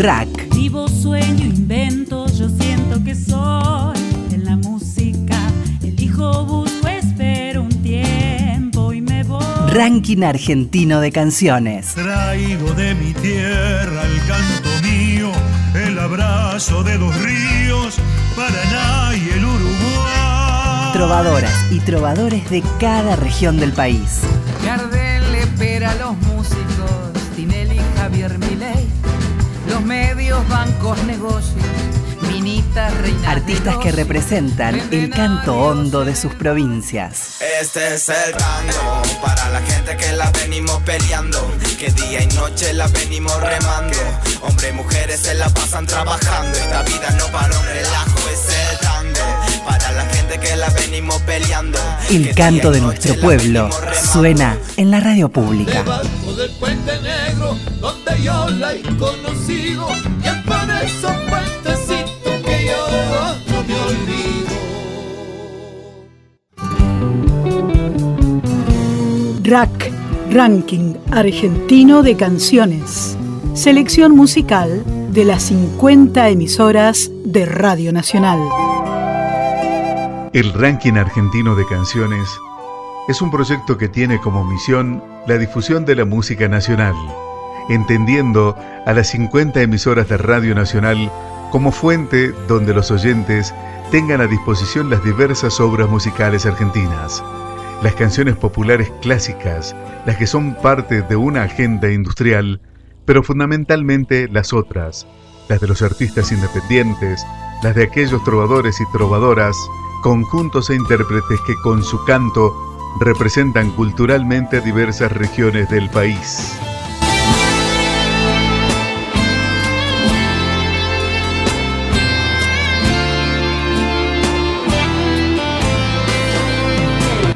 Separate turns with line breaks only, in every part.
Rack.
Vivo, sueño, invento, yo siento que soy en la música. Elijo, busco, espero un tiempo y me voy.
Ranking argentino de canciones.
Traigo de mi tierra el canto mío, el abrazo de los ríos, Paraná y el Uruguay.
Trovadoras y trovadores de cada región del país.
Bancos, negocios, minitas, reinas
Artistas que representan el canto hondo de sus provincias.
Este es el tango para la gente que la venimos peleando, que día y noche la venimos remando. Hombres y mujeres se la pasan trabajando, esta vida no para un relajo, es que la venimos peleando.
El canto de nuestro pueblo suena en la radio pública.
Debajo del puente negro donde yo la he conocido y es por esos puentecitos que yo no me olvido.
Rack, Ranking Argentino de Canciones. Selección musical de las 50 emisoras de Radio Nacional.
El Ranking Argentino de Canciones es un proyecto que tiene como misión la difusión de la música nacional, entendiendo a las 50 emisoras de Radio Nacional como fuente donde los oyentes tengan a disposición las diversas obras musicales argentinas, las canciones populares clásicas, las que son parte de una agenda industrial, pero fundamentalmente las otras, las de los artistas independientes, las de aquellos trovadores y trovadoras, conjuntos e intérpretes que con su canto representan culturalmente diversas regiones del país.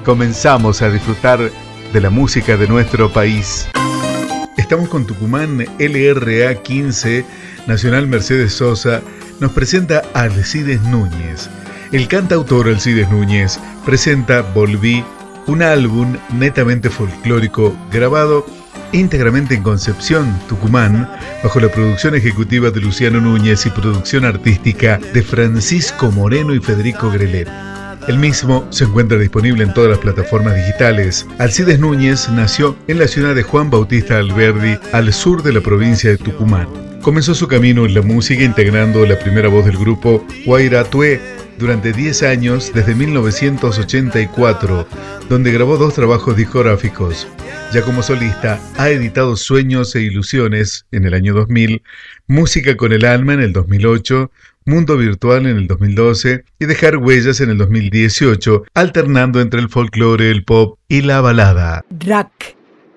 Comenzamos a disfrutar de la música de nuestro país. Estamos con Tucumán LRA 15, Nacional Mercedes Sosa, nos presenta a Alcides Núñez. El cantautor Alcides Núñez presenta Volví, un álbum netamente folclórico grabado íntegramente en Concepción, Tucumán, bajo la producción ejecutiva de Luciano Núñez y producción artística de Francisco Moreno y Federico Grelet. El mismo se encuentra disponible en todas las plataformas digitales. Alcides Núñez nació en la ciudad de Juan Bautista Alberdi, al sur de la provincia de Tucumán. Comenzó su camino en la música integrando la primera voz del grupo Guairatue durante 10 años desde 1984, donde grabó dos trabajos discográficos. Ya como solista, ha editado Sueños e Ilusiones en el año 2000, Música con el Alma en el 2008, Mundo Virtual en el 2012 y Dejar Huellas en el 2018, alternando entre el folclore, el pop y la balada.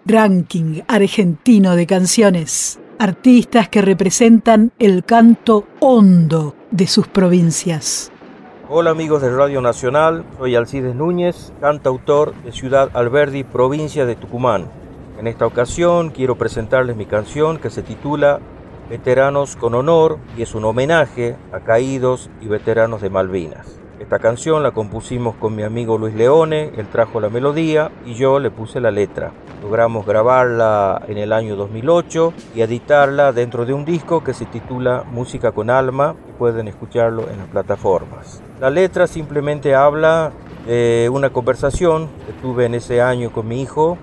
Ranking Argentino de Canciones. Artistas que representan el canto hondo de sus provincias.
Hola amigos de Radio Nacional, soy Alcides Núñez, cantautor de Ciudad Alberdi, provincia de Tucumán. En esta ocasión quiero presentarles mi canción que se titula Veteranos con Honor y es un homenaje a caídos y veteranos de Malvinas. Esta canción la compusimos con mi amigo Luis Leone, él trajo la melodía y yo le puse la letra. Logramos grabarla en el año 2008 y editarla dentro de un disco que se titula Música con Alma y pueden escucharlo en las plataformas. La letra simplemente habla de una conversación. Que tuve en ese año con mi hijo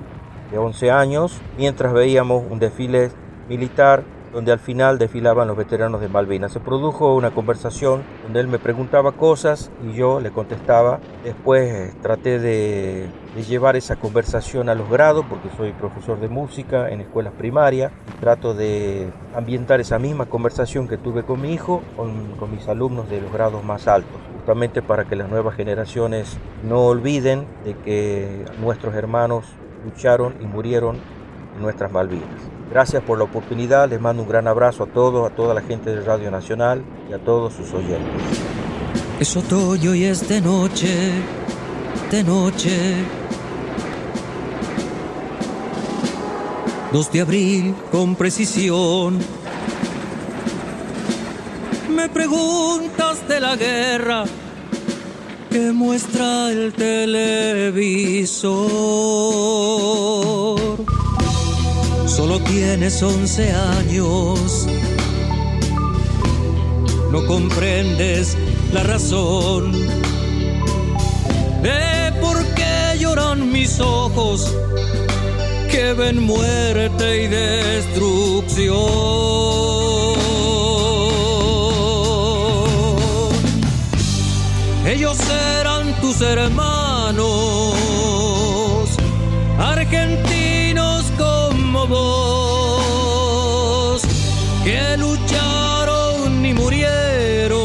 de 11 años mientras veíamos un desfile militar donde al final desfilaban los veteranos de Malvinas. Se produjo una conversación donde él me preguntaba cosas y yo le contestaba. Después eh, traté de, llevar esa conversación a los grados, porque soy profesor de música en escuelas primarias, trato de ambientar esa misma conversación que tuve con mi hijo, con mis alumnos de los grados más altos, justamente para que las nuevas generaciones no olviden de que nuestros hermanos lucharon y murieron en nuestras Malvinas. Gracias por la oportunidad, les mando un gran abrazo a todos, a toda la gente de Radio Nacional y a todos sus oyentes.
Es otoño y es de noche, de noche. 2 de abril con precisión. Me preguntas de la guerra que muestra el televisor. Solo tienes 11 años no comprendes la razón de por qué lloran mis ojos que ven muerte y destrucción. Ellos eran tus hermanos, argentinos como vos, que lucharon y murieron,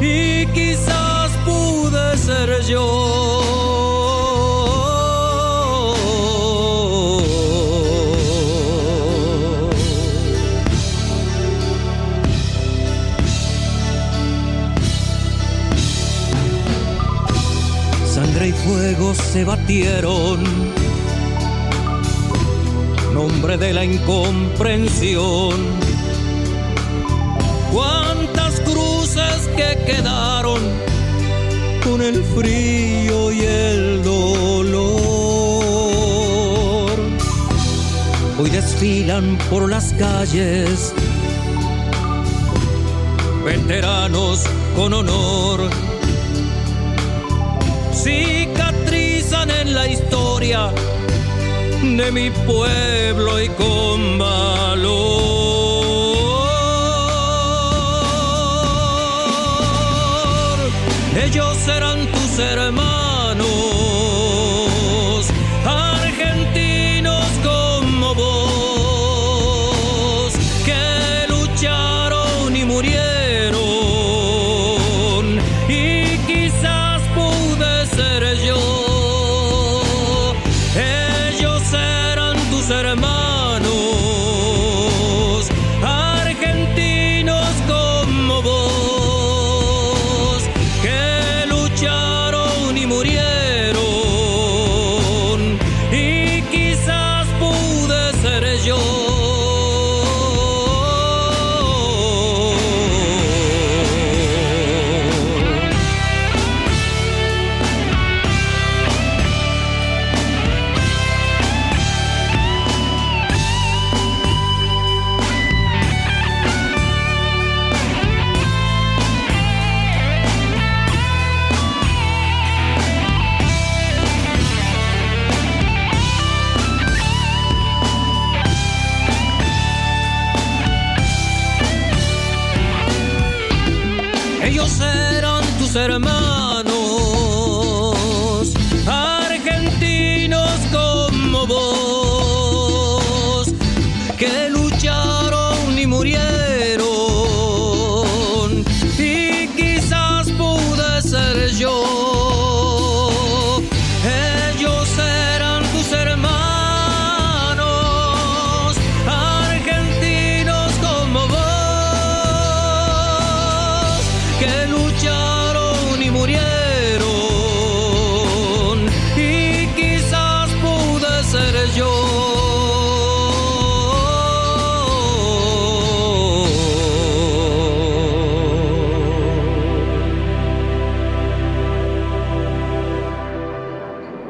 y quizás pude ser yo. fuegos se batieron. Nombre de la incomprensión. Cuántas cruces que quedaron con el frío y el dolor. Hoy desfilan por las calles veteranos con honor de mi pueblo y con valor. Ellos serán tus hermanos,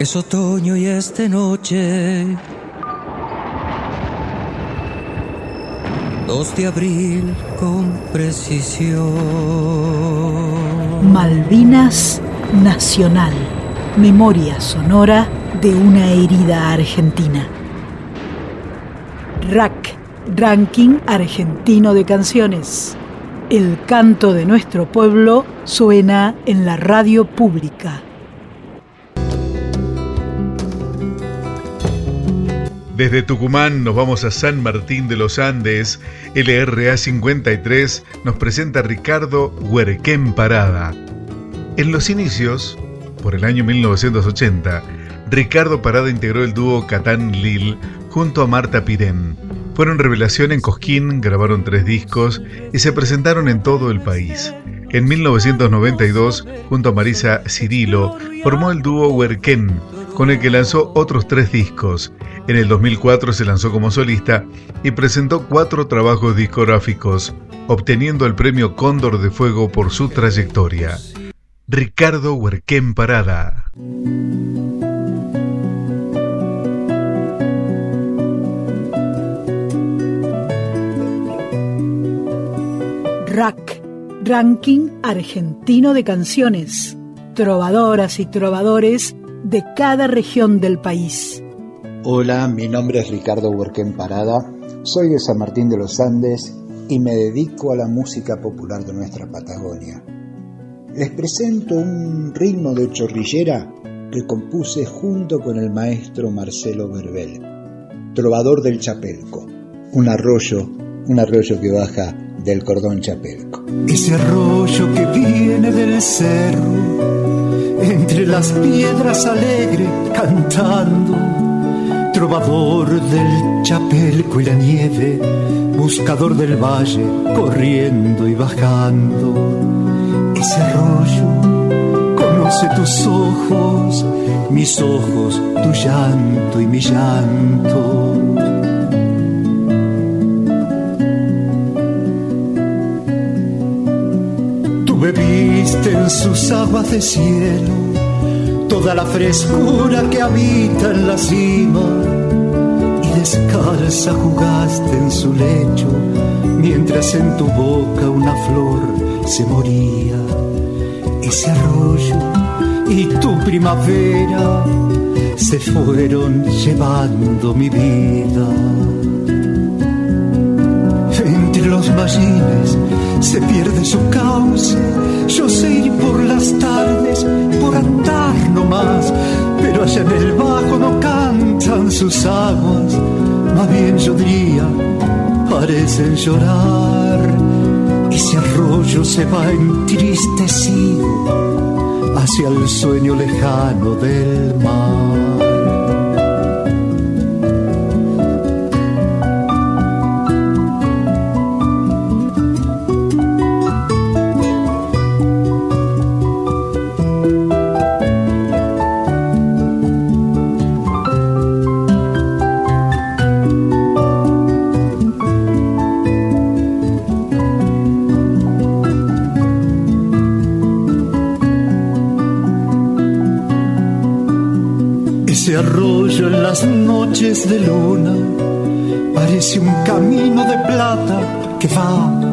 Es otoño y es de noche. 2 de abril con precisión.
Malvinas Nacional. Memoria sonora de una herida argentina. RAC, Ranking Argentino de Canciones. El canto de nuestro pueblo suena en la radio pública.
Desde Tucumán nos vamos a San Martín de los Andes. LRA 53 nos presenta Ricardo Huerquén Parada. En los inicios, por el año 1980, Ricardo Parada integró el dúo Catán Lil junto a Marta Pirén. Fueron revelación en Cosquín, grabaron tres discos y se presentaron en todo el país. En 1992, junto a Marisa Cirilo, formó el dúo Huerquén, con el que lanzó otros tres discos. En el 2004 se lanzó como solista y presentó cuatro trabajos discográficos, obteniendo el premio Cóndor de Fuego por su trayectoria. Ricardo Huerquén Parada.
RAC, Ranking Argentino de Canciones. Trovadoras y trovadores de cada región del país.
Hola, mi nombre es Ricardo Huerquén Parada, soy de San Martín de los Andes y me dedico a la música popular de nuestra Patagonia. Les presento un ritmo de chorrillera que compuse junto con el maestro Marcelo Verbel, trovador del Chapelco, un arroyo, un arroyo que baja del cordón Chapelco.
Ese arroyo que viene del cerro, entre las piedras alegre cantando, trovador del Chapelco y la nieve, buscador del valle corriendo y bajando. Ese arroyo conoce tus ojos, mis ojos, tu llanto y mi llanto. Tú bebiste en sus aguas de cielo toda la frescura que habita en la cima y descalza jugaste en su lecho mientras en tu boca una flor se moría ese arroyo y tu primavera se fueron llevando mi vida. Entre los mallines se pierde su cauce, yo sé ir por las tardes, por andar nomás, pero allá en el bajo no cantan sus aguas, más bien yo diría, parecen llorar ese arroyo se va entristecido hacia el sueño lejano del mar. Noches de luna parece un camino de plata que va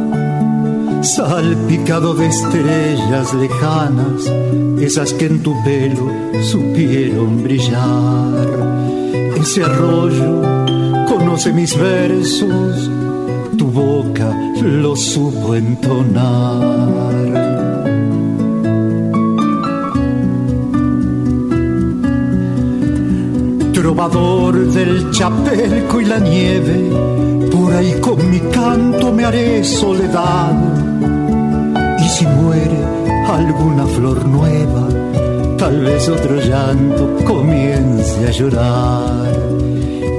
salpicado de estrellas lejanas, esas que en tu pelo supieron brillar. Ese arroyo conoce mis versos, tu boca lo supo entonar. Trovador del chapelco y la nieve, por ahí con mi canto me haré soledad. Y si muere alguna flor nueva, tal vez otro llanto comience a llorar.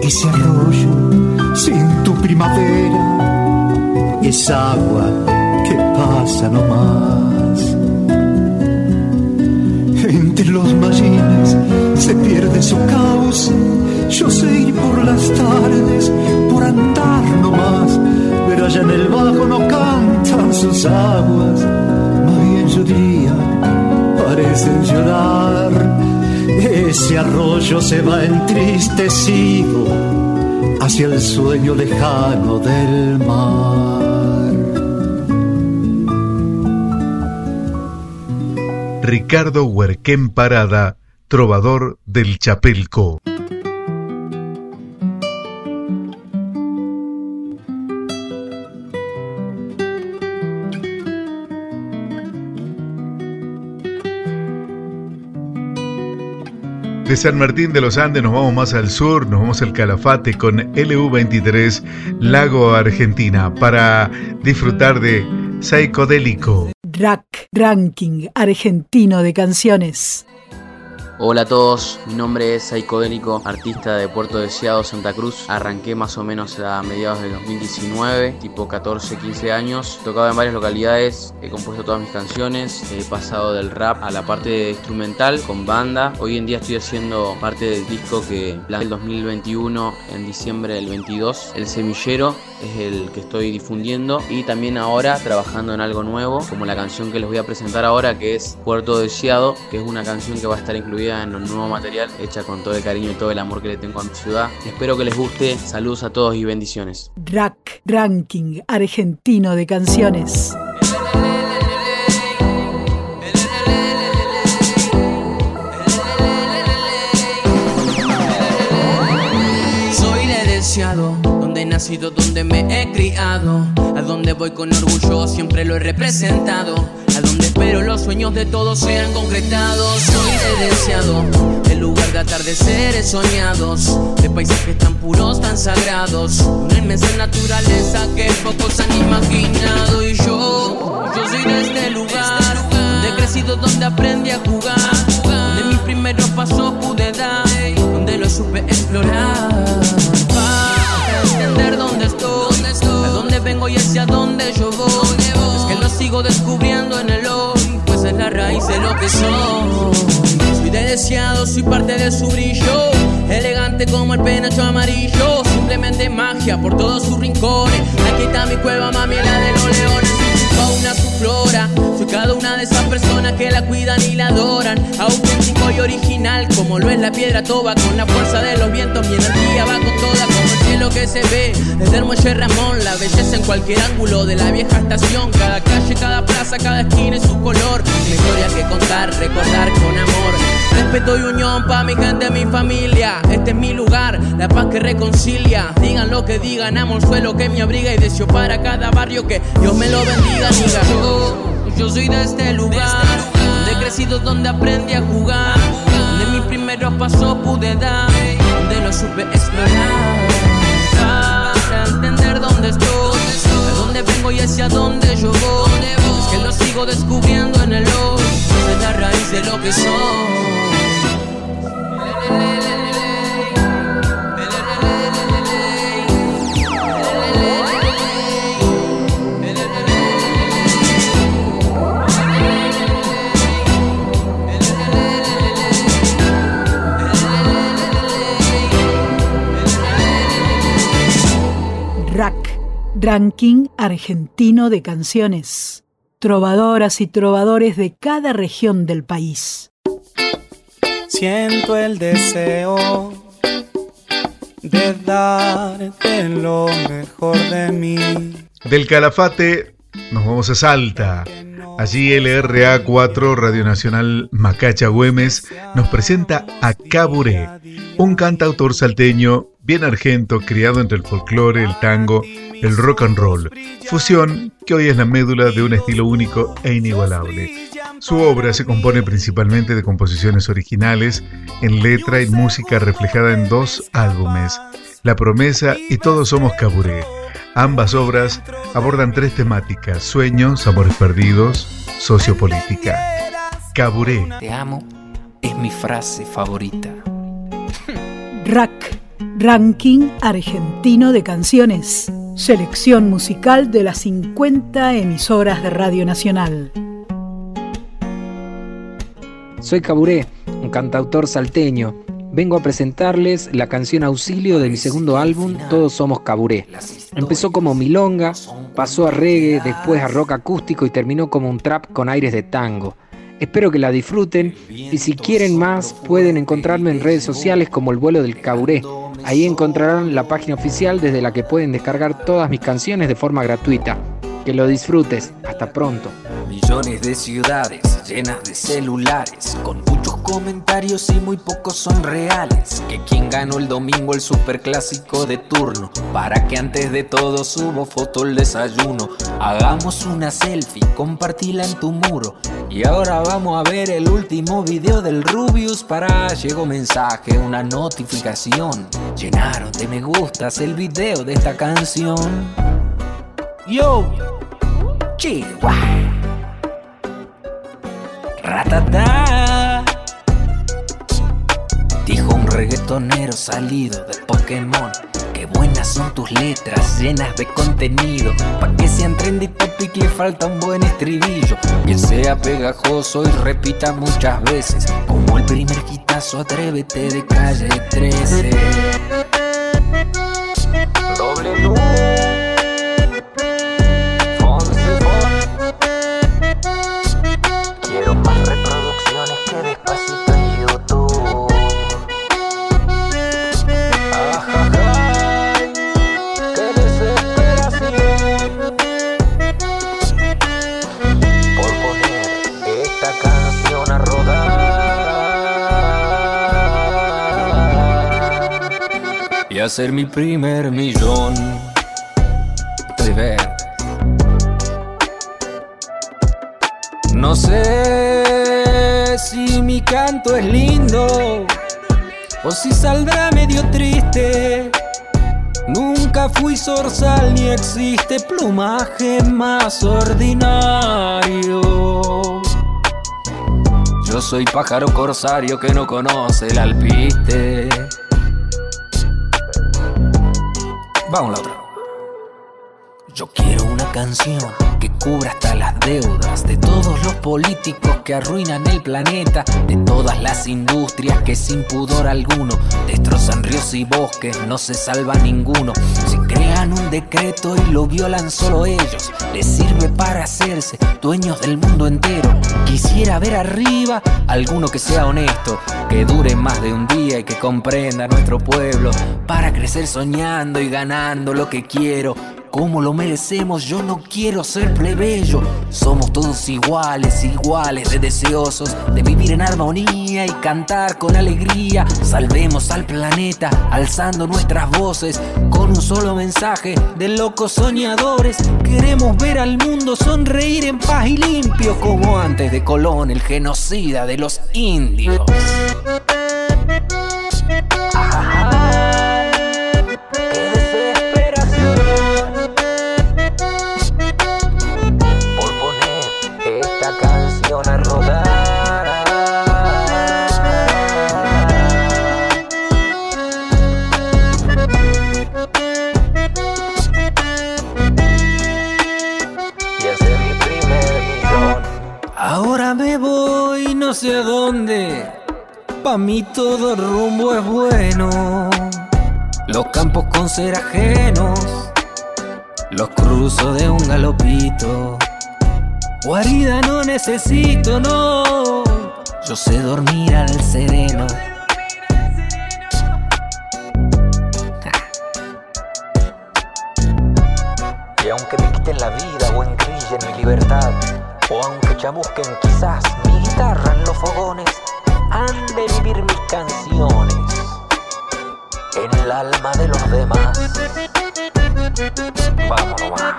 Ese arroyo sin tu primavera es agua que pasa nomás. Entre los mallines se pierde su cauce. Yo sé ir por las tardes, por andar nomás, pero allá en el bajo no cantan sus aguas. Más bien yo diría, parecen llorar. Ese arroyo se va entristecido hacia el sueño lejano del mar.
Ricardo Huerquén Parada trovador del Chapelco. De San Martín de los Andes nos vamos más al sur, nos vamos al Calafate con LU23 Lago Argentina para disfrutar de Psychodélico.
Rack Ranking Argentino de Canciones.
Hola a todos, mi nombre es Saicodélico, artista de Puerto Deseado, Santa Cruz. Arranqué más o menos a mediados de 2019, tipo 14, 15 años. Tocado en varias localidades, he compuesto todas mis canciones, he pasado del rap a la parte instrumental con banda. Hoy en día estoy haciendo parte del disco que el 2021, en diciembre del 22, El Semillero es el que estoy difundiendo y también ahora trabajando en algo nuevo, como la canción que les voy a presentar ahora que es Puerto Deseado, que es una canción que va a estar incluida en un nuevo material hecha con todo el cariño y todo el amor que le tengo a mi ciudad. Espero que les guste. Saludos a todos y bendiciones.
Rack, ranking argentino de canciones.
Soy la deseado donde he nacido, donde me he criado, a donde voy con orgullo siempre lo he representado. Espero los sueños de todos sean concretados. Soy de deseado, el lugar de atardeceres soñados. De paisajes tan puros, tan sagrados. Una inmensa naturaleza que pocos han imaginado. Y yo, yo soy de este lugar. He crecido, donde aprendí a jugar. Donde mis primeros pasos pude dar. Donde lo supe explorar entender dónde estoy, de dónde vengo y hacia dónde yo voy. Lo sigo descubriendo en el hoy, pues es la raíz de lo que soy. Soy de deseado, soy parte de su brillo, elegante como el penacho amarillo. Simplemente magia por todos sus rincones. Aquí está mi cueva, mami, la de los leones fauna, su flora. Soy cada una de esas personas que la cuidan y la adoran. Auténtico original, como lo es la piedra toba. Con la fuerza de los vientos, mi energía va con toda, como el cielo que se ve. Desde el muelle Ramón, la belleza en cualquier ángulo de la vieja estación. Cada calle, cada plaza, cada esquina y su color. Mi historia que contar, recordar con amor. Respeto y unión pa' mi gente, mi familia. Este es mi lugar, la paz que reconcilia. Digan lo que digan, amo el suelo que me abriga y deseo para cada barrio que Dios me lo bendiga, niga. Yo, yo soy de este lugar, crecido, donde aprendí a jugar. Donde mis primeros pasos pude dar, donde lo supe explorar. Para entender dónde estoy, de dónde vengo y hacia dónde yo voy. Es que lo sigo descubriendo en el hoy, es la raíz de lo que soy.
Ranking Argentino de Canciones. Trovadoras y trovadores de cada región del país.
Siento el deseo de darte lo mejor de mí.
Del Calafate nos vamos a Salta. Allí LRA 4 Radio Nacional Macacha Güemes nos presenta a Caburé, un cantautor salteño bien argento criado entre el folclore, el tango, el rock and roll, fusión que hoy es la médula de un estilo único e inigualable. Su obra se compone principalmente de composiciones originales, en letra y música reflejada en dos álbumes, La Promesa y Todos Somos Caburé. Ambas obras abordan tres temáticas, sueños, amores perdidos, sociopolítica. Caburé.
Te amo es mi frase favorita.
RAC, Ranking Argentino de Canciones. Selección musical de las 50 emisoras de Radio Nacional.
Soy Caburé, un cantautor salteño. Vengo a presentarles la canción Auxilio de mi segundo álbum, Todos Somos Caburé. Empezó como milonga, pasó a reggae, después a rock acústico y terminó como un trap con aires de tango. Espero que la disfruten y si quieren más pueden encontrarme en redes sociales como El Vuelo del Caburé. Ahí encontrarán la página oficial desde la que pueden descargar todas mis canciones de forma gratuita. Que lo disfrutes. Hasta pronto.
Millones de ciudades llenas de celulares, con muchos comentarios y muy pocos son reales. Que quien ganó el domingo el superclásico de turno, para que antes de todo subo foto el desayuno. Hagamos una selfie, compartila en tu muro. Y ahora vamos a ver el último video del Rubius. Para llegó mensaje, una notificación. Llenaron de me gustas el video de esta canción. Yo, Chihuahua. Dijo un reggaetonero salido de Pokémon. Qué buenas son tus letras llenas de contenido. Pa' que sean trendy topic le falta un buen estribillo. Que sea pegajoso y repita muchas veces. Como el primer quitazo, atrévete de calle 13. Doble luz. Hacer mi primer millón de ver. No sé si mi canto es lindo o si saldrá medio triste. Nunca fui zorzal ni existe plumaje más ordinario. Yo soy pájaro corsario que no conoce el alpiste. Vamos la otra. Yo quiero una canción que cubra hasta las deudas de todos los políticos que arruinan el planeta, de todas las industrias que sin pudor alguno destrozan ríos y bosques, no se salva ninguno. Si crean un decreto y lo violan solo ellos, les sirve para hacerse dueños del mundo entero. Quisiera ver arriba alguno que sea honesto, que dure más de un día y que comprenda nuestro pueblo para crecer soñando y ganando lo que quiero como lo merecemos, yo no quiero ser plebeyo. Somos todos iguales, iguales de deseosos de vivir en armonía y cantar con alegría. Salvemos al planeta alzando nuestras voces con un solo mensaje de locos soñadores. Queremos ver al mundo sonreír en paz y limpio como antes de Colón, el genocida de los indios. No necesito, no. Yo sé dormir al sereno. Y aunque me quiten la vida o engrillen mi libertad, o aunque chamusquen quizás mi guitarra en los fogones, han de vivir mis canciones en el alma de los demás. Vamos nomás.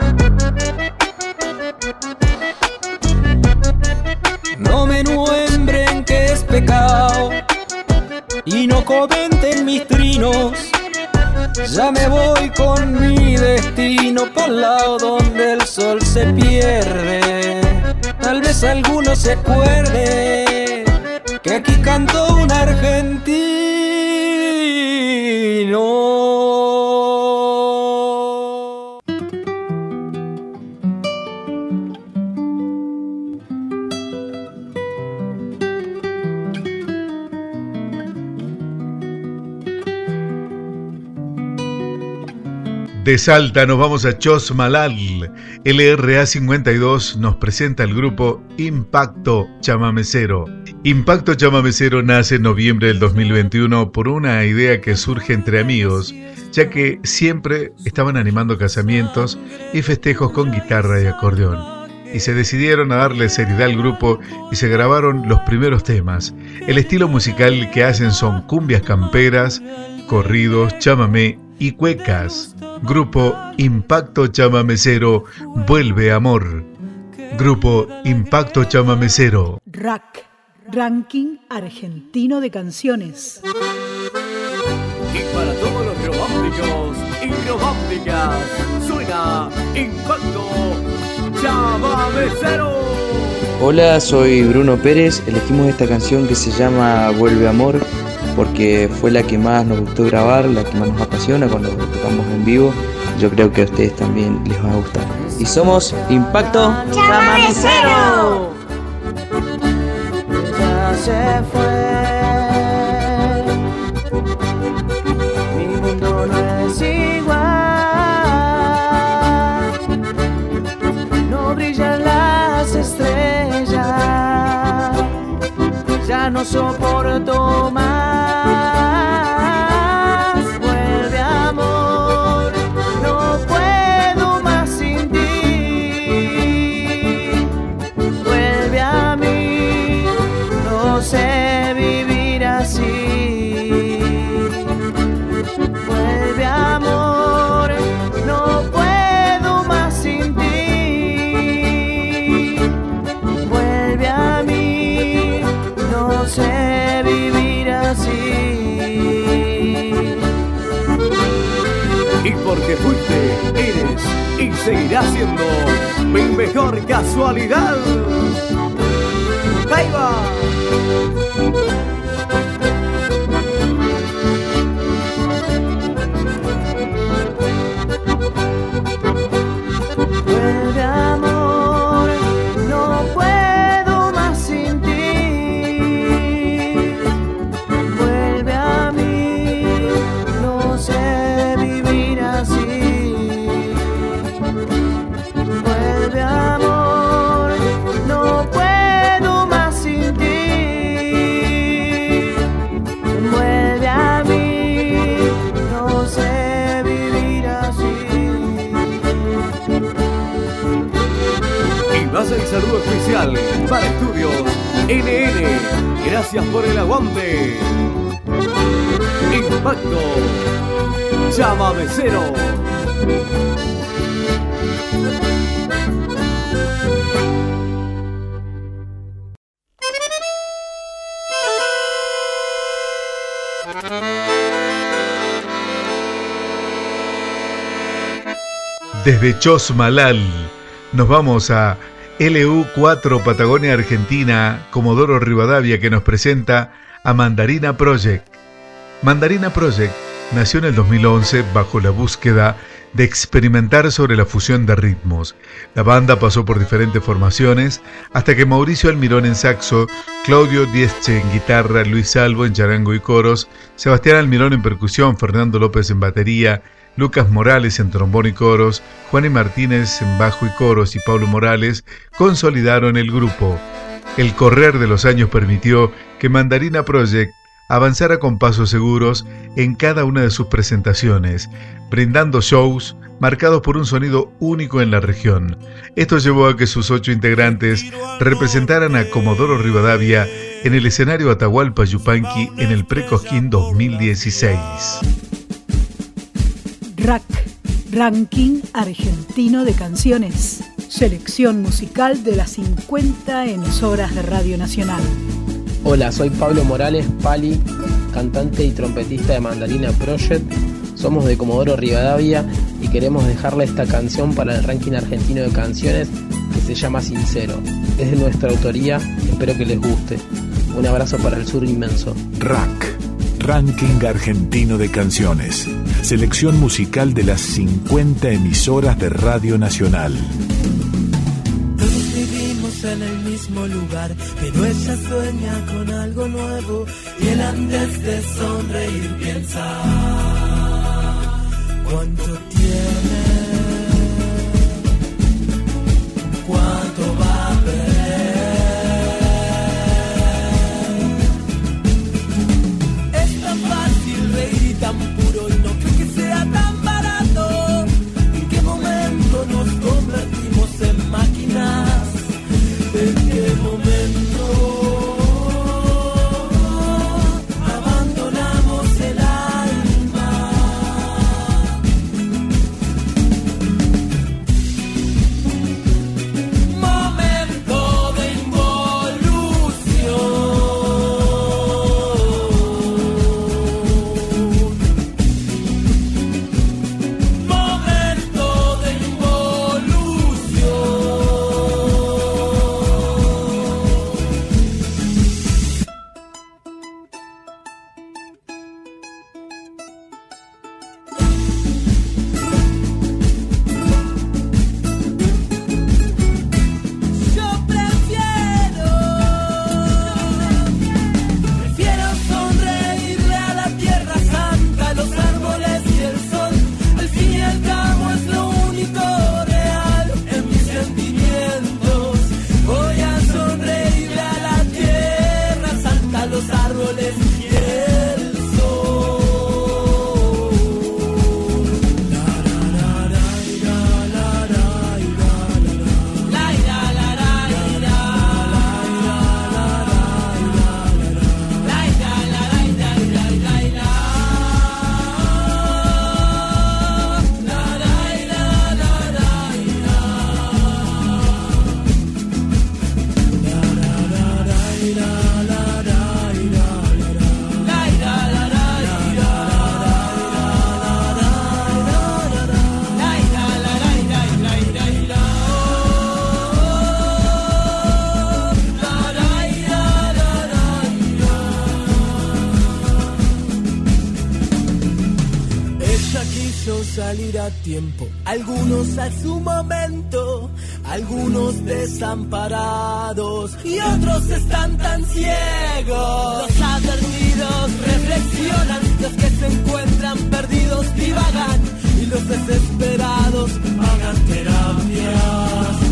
Y no comenten mis trinos. Ya me voy con mi destino el lado donde el sol se pierde. Tal vez alguno se acuerde que aquí cantó un argentino.
De Salta nos vamos a Chosmalal. LRA 52 nos presenta el grupo Impacto Chamamecero. Impacto Chamamecero nace en noviembre del 2021 por una idea que surge entre amigos, ya que siempre estaban animando casamientos y festejos con guitarra y acordeón. Y se decidieron a darle seriedad al grupo y se grabaron los primeros temas. El estilo musical que hacen son cumbias camperas, corridos, chamamé y cuecas. Grupo Impacto Chamamecero Vuelve Amor. Grupo Impacto Chamamecero.
RAC, Ranking Argentino de Canciones.
Y para todos los románticos y románticas, suena Impacto Chamamecero.
Hola, soy Bruno Pérez. Elegimos esta canción que se llama Vuelve Amor porque fue la que más nos gustó grabar, la que más nos apasiona cuando tocamos en vivo. Yo creo que a ustedes también les va a gustar. Y somos Impacto
Chamamecero. Ya se fue. Mi mundo no es igual. No brillan las estrellas. Ya no soporto Y porque fuiste, eres y seguirás siendo mi mejor casualidad. Saludo especial para Estudios NN. Gracias por el aguante. Impacto. Llámame cero.
Desde Chosmalal nos vamos a LU4 Patagonia Argentina, Comodoro Rivadavia, que nos presenta a Mandarina Project. Mandarina Project nació en el 2011 bajo la búsqueda de experimentar sobre la fusión de ritmos. La banda pasó por diferentes formaciones hasta que Mauricio Almirón en saxo, Claudio Diesche en guitarra, Luis Salvo en charango y coros, Sebastián Almirón en percusión, Fernando López en batería, Lucas Morales en trombón y coros, Juan y Martínez en bajo y coros y Pablo Morales consolidaron el grupo. El correr de los años permitió que Mandarina Project avanzara con pasos seguros en cada una de sus presentaciones, brindando shows marcados por un sonido único en la región. Esto llevó a que sus ocho integrantes representaran a Comodoro Rivadavia en el escenario Atahualpa Yupanqui en el Precosquín 2016.
RAC, Ranking Argentino de Canciones. Selección musical de las 50 emisoras de Radio Nacional.
Hola, soy Pablo Morales, Pali, cantante y trompetista de Mandarina Project. Somos de Comodoro Rivadavia y queremos dejarle esta canción para el ranking argentino de canciones que se llama Sincero. Es de nuestra autoría, espero que les guste. Un abrazo para el sur inmenso.
Rack, Ranking Argentino de Canciones. Selección musical de las 50 emisoras de Radio Nacional.
Todos vivimos en el mismo lugar, pero ella sueña con algo nuevo y él antes de sonreír piensa cuánto tiene, desamparados y otros están tan ciegos. Los advertidos reflexionan, los que se encuentran perdidos divagan y los desesperados pagan terapias.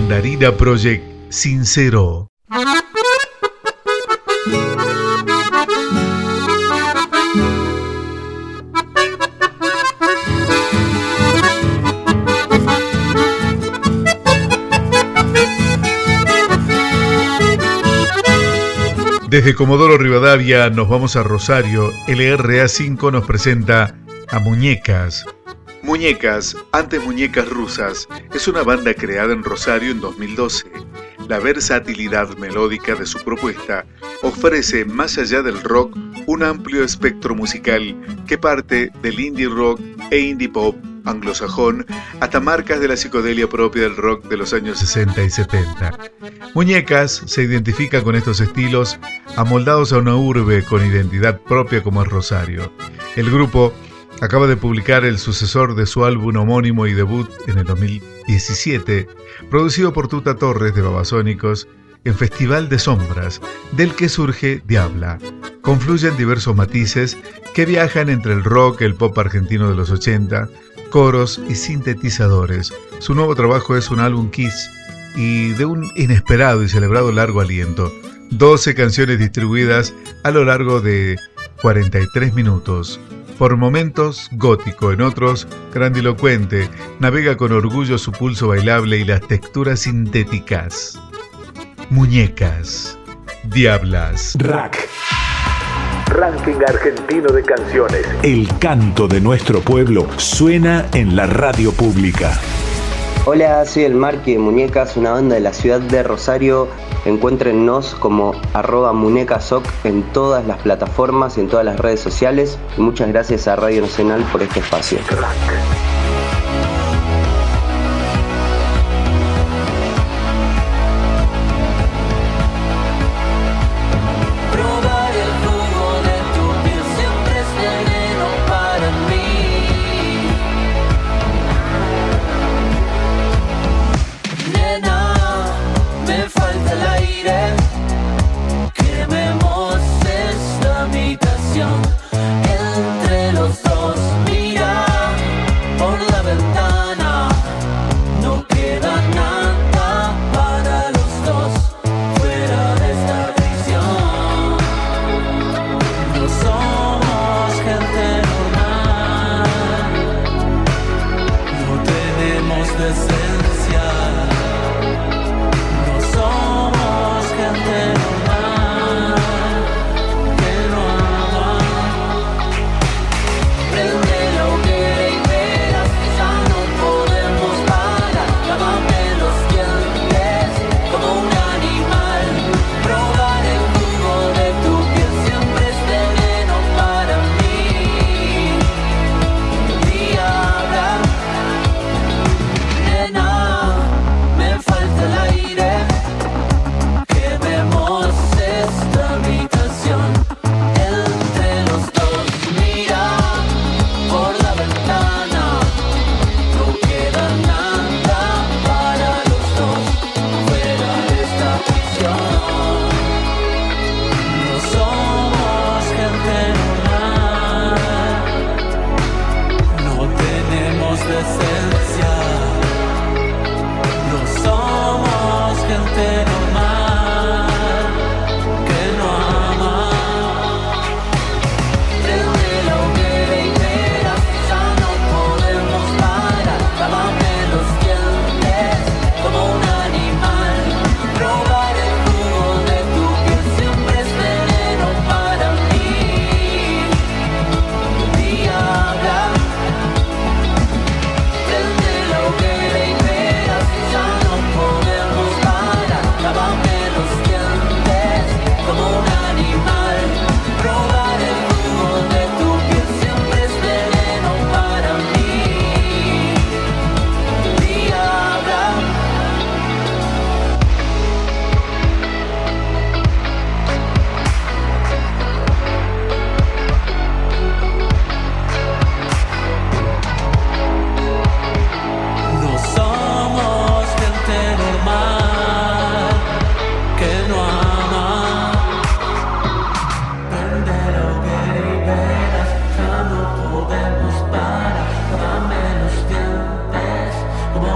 Mandarina Project Sincero. Desde Comodoro Rivadavia nos vamos a Rosario. LRA5 nos presenta a Muñecas. Muñecas, antes Muñecas Rusas, es una banda creada en Rosario en 2012. La versatilidad melódica de su propuesta ofrece, más allá del rock, un amplio espectro musical que parte del indie rock e indie pop anglosajón hasta marcas de la psicodelia propia del rock de los años 60 y 70. Muñecas se identifica con estos estilos amoldados a una urbe con identidad propia como es Rosario. El grupo acaba de publicar el sucesor de su álbum homónimo y debut en el 2017, producido por Tuta Torres de Babasónicos, en Festival de Sombras, del que surge Diabla. Confluyen diversos matices que viajan entre el rock, el pop argentino de los 80, coros y sintetizadores. Su nuevo trabajo es un álbum Kiss y de un inesperado y celebrado largo aliento. 12 canciones distribuidas a lo largo de 43 minutos. Por momentos gótico, en otros grandilocuente, navega con orgullo su pulso bailable y las texturas sintéticas. Muñecas, diablas,
Rack. Ranking argentino de canciones. El canto de nuestro pueblo suena en la radio pública.
Hola, soy el Marqui de Muñecas, una banda de la ciudad de Rosario. Encuéntrennos como arroba muñecasoc en todas las plataformas y en todas las redes sociales. Muchas gracias a Radio Nacional por este espacio.
Nena, me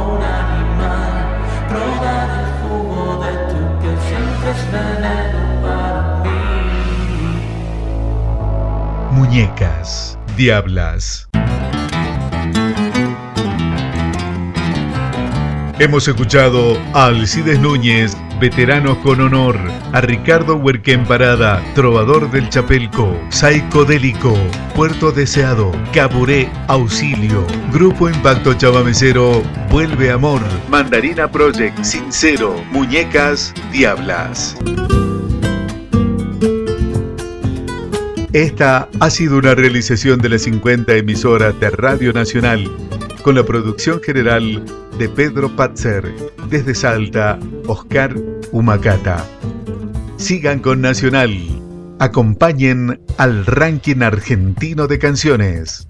un animal. Probar el jugo de tu piel siempre es veneno para mí.
Muñecas, diablas. Hemos escuchado a Alcides Núñez, veterano con honor, a Ricardo Huerquén Parada, trovador del Chapelco, Saicodélico, Puerto Deseado, Caburé, Auxilio, Grupo Impacto Chavamecero, Vuelve Amor, Mandarina Project, Sincero, Muñecas, Diablas. Esta ha sido una realización de las 50 emisoras de Radio Nacional, con la producción general de Pedro Patzer, desde Salta, Oscar Humacata. Sigan con Nacional. Acompañen al ranking argentino de canciones.